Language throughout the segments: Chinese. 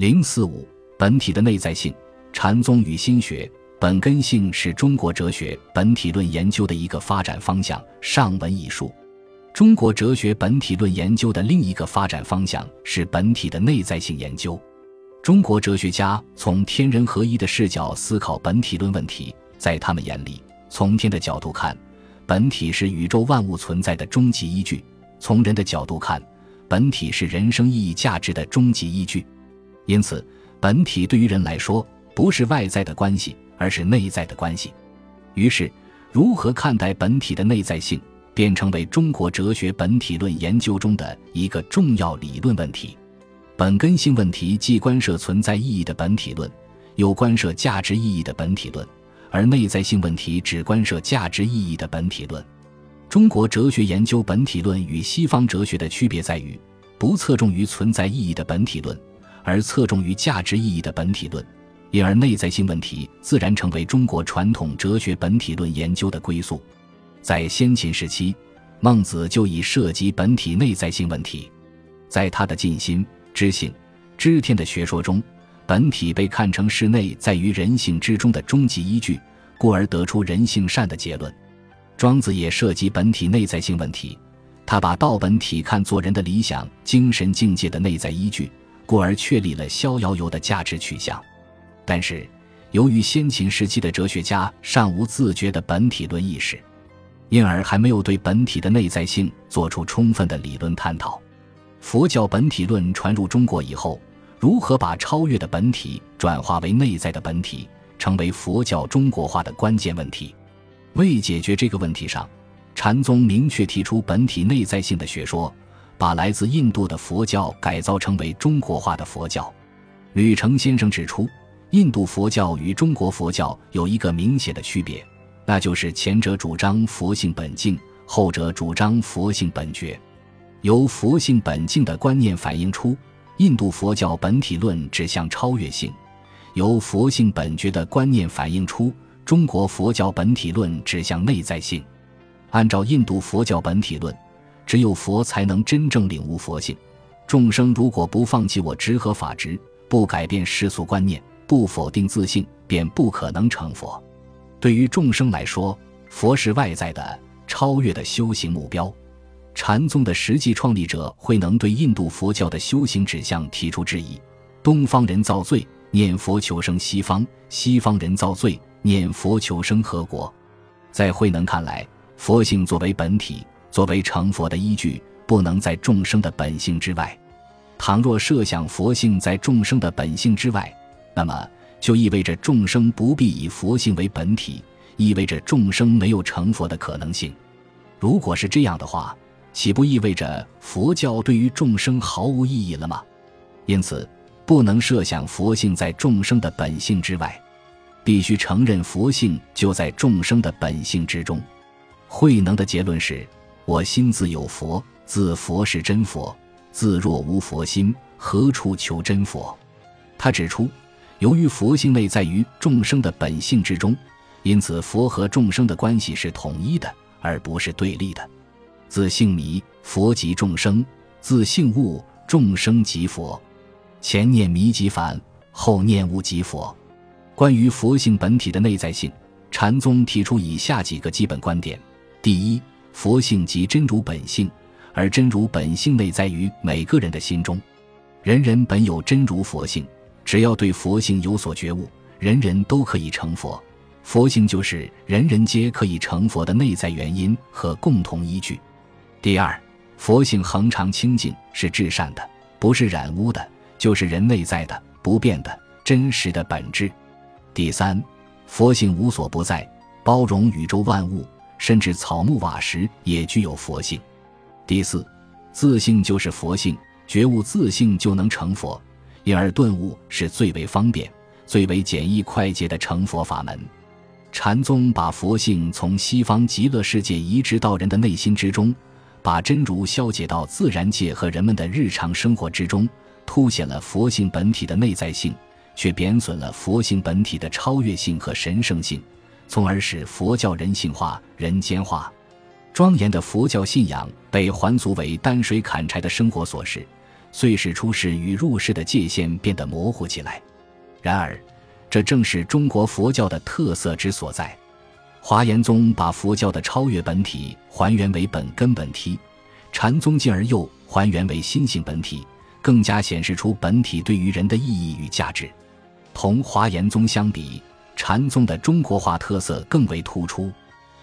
零四五本体的内在性，禅宗与心学本根性是中国哲学本体论研究的一个发展方向。上文已述，中国哲学本体论研究的另一个发展方向是本体的内在性研究。中国哲学家从天人合一的视角思考本体论问题，在他们眼里，从天的角度看，本体是宇宙万物存在的终极依据；从人的角度看，本体是人生意义价值的终极依据。因此，本体对于人来说不是外在的关系，而是内在的关系。于是，如何看待本体的内在性，便成为中国哲学本体论研究中的一个重要理论问题。本根性问题既关涉存在意义的本体论，又关涉价值意义的本体论，而内在性问题只关涉价值意义的本体论。中国哲学研究本体论与西方哲学的区别在于，不侧重于存在意义的本体论。而侧重于价值意义的本体论，因而内在性问题自然成为中国传统哲学本体论研究的归宿。在先秦时期，孟子就已涉及本体内在性问题。在他的尽心、知性、知天的学说中，本体被看成是内在于人性之中的终极依据，故而得出人性善的结论。庄子也涉及本体内在性问题，他把道本体看作人的理想精神境界的内在依据。故而确立了逍遥游的价值取向，但是由于先秦时期的哲学家尚无自觉的本体论意识，因而还没有对本体的内在性做出充分的理论探讨。佛教本体论传入中国以后，如何把超越的本体转化为内在的本体，成为佛教中国化的关键问题。为解决这个问题上，禅宗明确提出本体内在性的学说。把来自印度的佛教改造成为中国化的佛教。吕澄先生指出，印度佛教与中国佛教有一个明显的区别，那就是前者主张佛性本净，后者主张佛性本觉。由佛性本净的观念反映出，印度佛教本体论指向超越性；由佛性本觉的观念反映出，中国佛教本体论指向内在性。按照印度佛教本体论。只有佛才能真正领悟佛性，众生如果不放弃我执和法执，不改变世俗观念，不否定自性，便不可能成佛。对于众生来说，佛是外在的、超越的修行目标。禅宗的实际创立者慧能对印度佛教的修行指向提出质疑：东方人造罪，念佛求生西方；西方人造罪，念佛求生何国？在慧能看来，佛性作为本体。作为成佛的依据，不能在众生的本性之外。倘若设想佛性在众生的本性之外，那么就意味着众生不必以佛性为本体，意味着众生没有成佛的可能性。如果是这样的话，岂不意味着佛教对于众生毫无意义了吗？因此，不能设想佛性在众生的本性之外，必须承认佛性就在众生的本性之中。慧能的结论是。我心自有佛，自佛是真佛。自若无佛心，何处求真佛？他指出，由于佛性内在于众生的本性之中，因此佛和众生的关系是统一的，而不是对立的。自性迷，佛即众生；自性悟，众生即佛。前念迷即反，后念悟即佛。关于佛性本体的内在性，禅宗提出以下几个基本观点：第一。佛性即真如本性，而真如本性内在于每个人的心中。人人本有真如佛性，只要对佛性有所觉悟，人人都可以成佛。佛性就是人人皆可以成佛的内在原因和共同依据。第二，佛性恒常清净，是至善的，不是染污的，就是人内在的不变的真实的本质。第三，佛性无所不在，包容宇宙万物。甚至草木瓦石也具有佛性。第四，自性就是佛性，觉悟自性就能成佛，因而顿悟是最为方便、最为简易快捷的成佛法门。禅宗把佛性从西方极乐世界移植到人的内心之中，把真如消解到自然界和人们的日常生活之中，凸显了佛性本体的内在性，却贬损了佛性本体的超越性和神圣性。从而使佛教人性化、人间化，庄严的佛教信仰被还俗为担水砍柴的生活琐事，遂使出世与入世的界限变得模糊起来。然而，这正是中国佛教的特色之所在。华严宗把佛教的超越本体还原为本根本体，禅宗进而又还原为心性本体，更加显示出本体对于人的意义与价值。同华严宗相比，禅宗的中国化特色更为突出。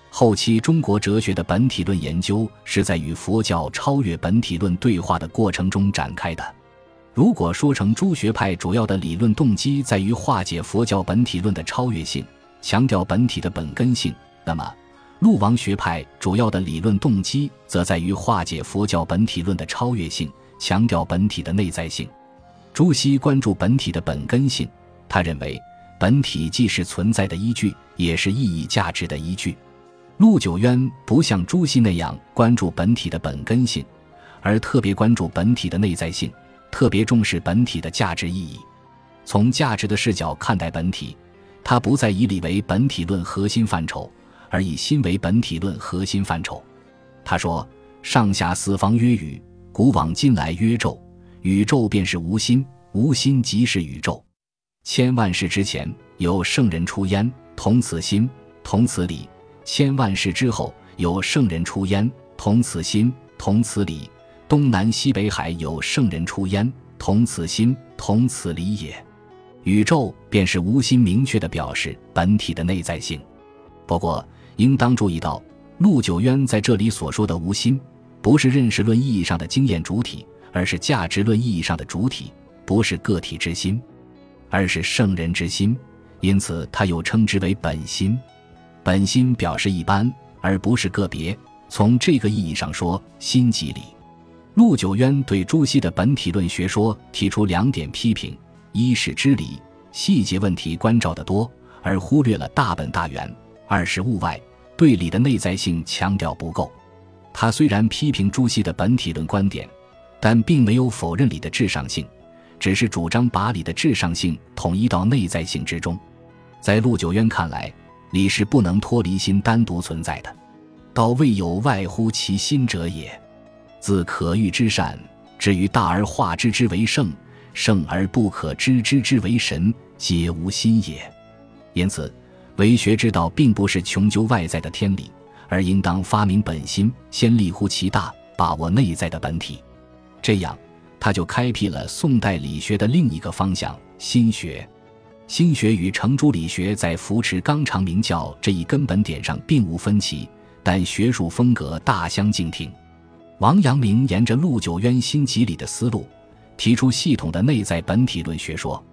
后期中国哲学的本体论研究是在与佛教超越本体论对话的过程中展开的。如果说成诸学派主要的理论动机在于化解佛教本体论的超越性，强调本体的本根性，那么陆王学派主要的理论动机则在于化解佛教本体论的超越性，强调本体的内在性。朱熹关注本体的本根性，他认为本体既是存在的依据，也是意义价值的依据。陆九渊不像朱熹那样关注本体的本根性，而特别关注本体的内在性，特别重视本体的价值意义。从价值的视角看待本体，他不再以理为本体论核心范畴，而以心为本体论核心范畴。他说：“上下四方曰宇，古往今来曰宙。宇宙便是无心，无心即是宇宙。千万世之前有圣人出焉，同此心，同此理。”千万世之后，有圣人出焉，同此心，同此理；东南西北海有圣人出焉，同此心，同此理也。宇宙便是无心明确的表示本体的内在性。不过，应当注意到，陆九渊在这里所说的无心，不是认识论意义上的经验主体，而是价值论意义上的主体，不是个体之心，而是圣人之心。因此，他又称之为本心。本心表示一般，而不是个别。从这个意义上说，心即理。陆九渊对朱熹的本体论学说提出两点批评：一是知理细节问题关照得多，而忽略了大本大源；二是物外对理的内在性强调不够。他虽然批评朱熹的本体论观点，但并没有否认理的至上性，只是主张把理的至上性统一到内在性之中。在陆九渊看来，理是不能脱离心单独存在的，道未有外乎其心者也。自可欲之善，至于大而化之之为圣，圣而不可知之之为神，皆无心也。因此，为学之道并不是穷究外在的天理，而应当发明本心，先立乎其大，把握内在的本体。这样，他就开辟了宋代理学的另一个方向——心学。心学与程朱理学在扶持纲常名教这一根本点上并无分歧，但学术风格大相径庭。王阳明沿着陆九渊心即理的思路，提出系统的内在本体论学说。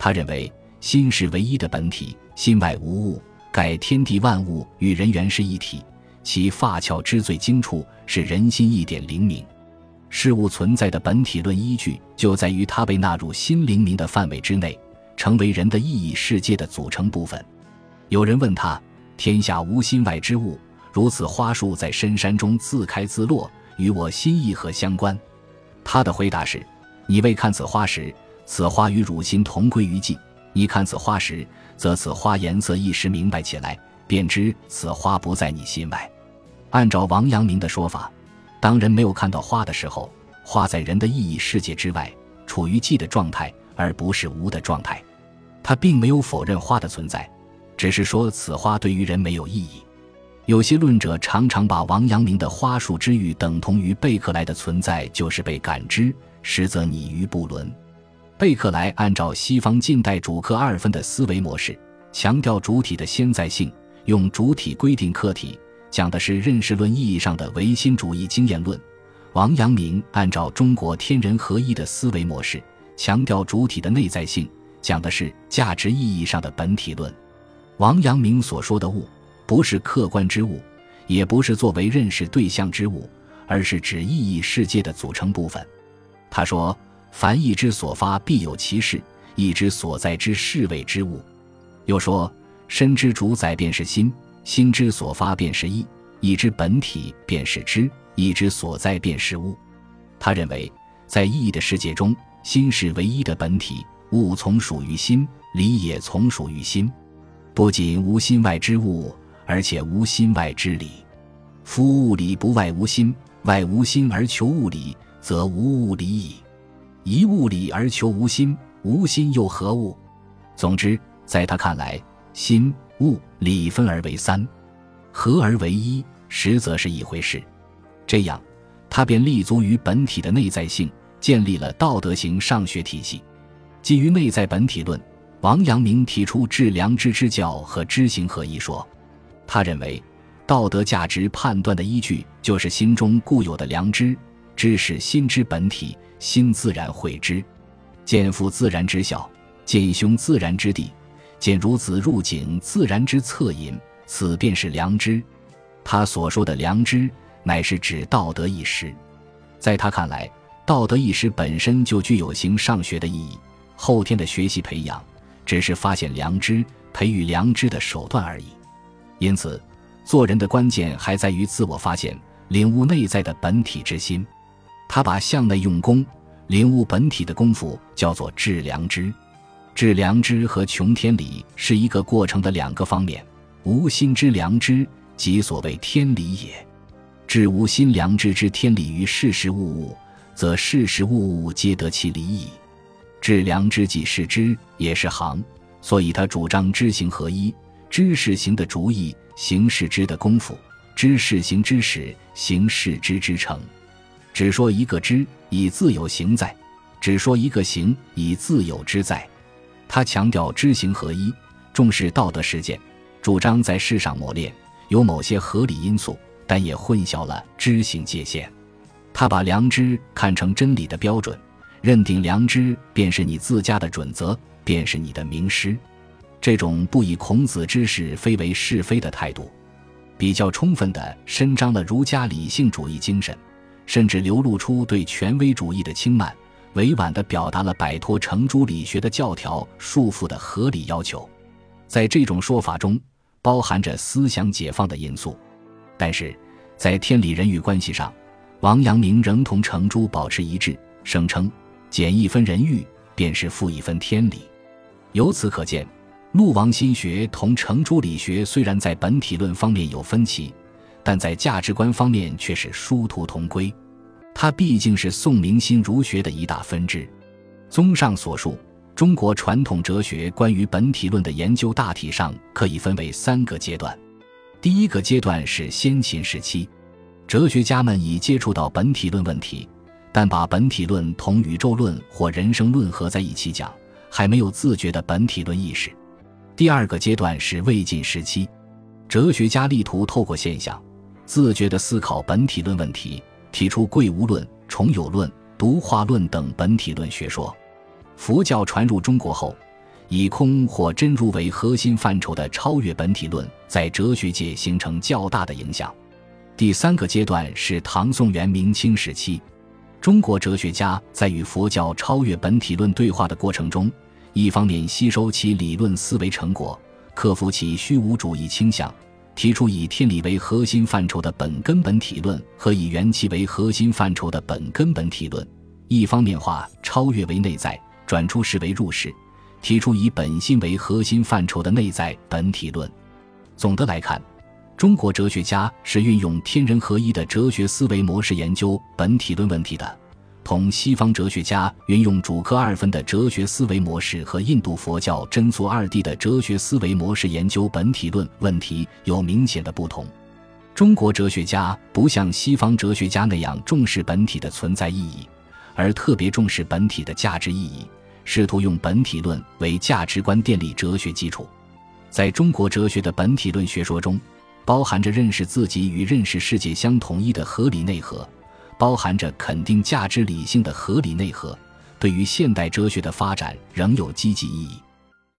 他认为心是唯一的本体，心外无物，盖天地万物与人原是一体。其发窍之最精处，是人心一点灵明。事物存在的本体论依据，就在于它被纳入心灵明的范围之内。成为人的意义世界的组成部分。有人问他：“天下无心外之物，如此花树在深山中自开自落，与我心意何相关？”他的回答是：“你未看此花时，此花与汝心同归于尽；你看此花时，则此花颜色一时明白起来，便知此花不在你心外。”按照王阳明的说法，当人没有看到花的时候，花在人的意义世界之外，处于寂的状态。而不是无的状态，他并没有否认花的存在，只是说此花对于人没有意义。有些论者常常把王阳明的花树之欲等同于贝克莱的存在就是被感知，实则拟于不伦。贝克莱按照西方近代主客二分的思维模式，强调主体的先在性，用主体规定客体，讲的是认识论意义上的唯心主义经验论。王阳明按照中国天人合一的思维模式。强调主体的内在性，讲的是价值意义上的本体论。王阳明所说的物，不是客观之物，也不是作为认识对象之物，而是指意义世界的组成部分。他说：“凡意之所发，必有其事；意之所在之事谓之物。”又说：“身之主宰便是心，心之所发便是意，意之本体便是知，意之所在便是物。”他认为，在意义的世界中。心是唯一的本体，物从属于心，理也从属于心。不仅无心外之物，而且无心外之理。夫物理不外无心，外无心而求物理，则无物理矣。一物理而求无心，无心又何物？总之，在他看来，心、物、理分而为三，合而为一，实则是一回事。这样，他便立足于本体的内在性，建立了道德型上学体系。基于内在本体论，王阳明提出致良知之教和知行合一说。他认为，道德价值判断的依据就是心中固有的良知，知是心之本体，心自然会知。见父自然知晓，见兄自然知弟，见孺子入井自然之恻隐，此便是良知。他所说的良知，乃是指道德意识。在他看来，道德意识本身就具有形上学的意义。后天的学习培养，只是发现良知、培育良知的手段而已。因此，做人的关键还在于自我发现、领悟内在的本体之心。他把向内用功、领悟本体的功夫叫做致良知。致良知和穷天理是一个过程的两个方面。无心之良知，即所谓天理也。致无心良知之天理于事事物物，则事事物物皆得其理矣。致良知即是知，也是行，所以他主张知行合一。知是行的主意，行是知的功夫；知是行之始，行是知之成。只说一个知，以自有行在；只说一个行，以自有知在。他强调知行合一，重视道德实践，主张在世上磨练，有某些合理因素，但也混淆了知行界限。他把良知看成真理的标准。认定良知便是你自家的准则，便是你的名师。这种不以孔子之是非为是非的态度，比较充分地伸张了儒家理性主义精神，甚至流露出对权威主义的轻慢，委婉地表达了摆脱程朱理学的教条束缚的合理要求。在这种说法中，包含着思想解放的因素。但是，在天理人与关系上，王阳明仍同程朱保持一致，声称。减一分人欲，便是负一分天理。由此可见，陆王心学同程朱理学虽然在本体论方面有分歧，但在价值观方面却是殊途同归。它毕竟是宋明心儒学的一大分支。综上所述，中国传统哲学关于本体论的研究大体上可以分为三个阶段。第一个阶段是先秦时期，哲学家们已接触到本体论问题。但把本体论同宇宙论或人生论合在一起讲，还没有自觉的本体论意识。第二个阶段是魏晋时期，哲学家力图透过现象，自觉地思考本体论问题，提出贵无论、重有论、独化论等本体论学说。佛教传入中国后，以空或真如为核心范畴的超越本体论，在哲学界形成较大的影响。第三个阶段是唐宋元明清时期。中国哲学家在与佛教超越本体论对话的过程中，一方面吸收其理论思维成果，克服其虚无主义倾向，提出以天理为核心范畴的本根本体论和以元气为核心范畴的本根本体论；一方面化超越为内在，转出世为入世，提出以本心为核心范畴的内在本体论。总的来看。中国哲学家是运用天人合一的哲学思维模式研究本体论问题的，同西方哲学家运用主客二分的哲学思维模式和印度佛教真祖二谛的哲学思维模式研究本体论问题有明显的不同。中国哲学家不像西方哲学家那样重视本体的存在意义，而特别重视本体的价值意义，试图用本体论为价值观奠立哲学基础。在中国哲学的本体论学说中。包含着认识自己与认识世界相统一的合理内核，包含着肯定价值理性的合理内核，对于现代哲学的发展仍有积极意义。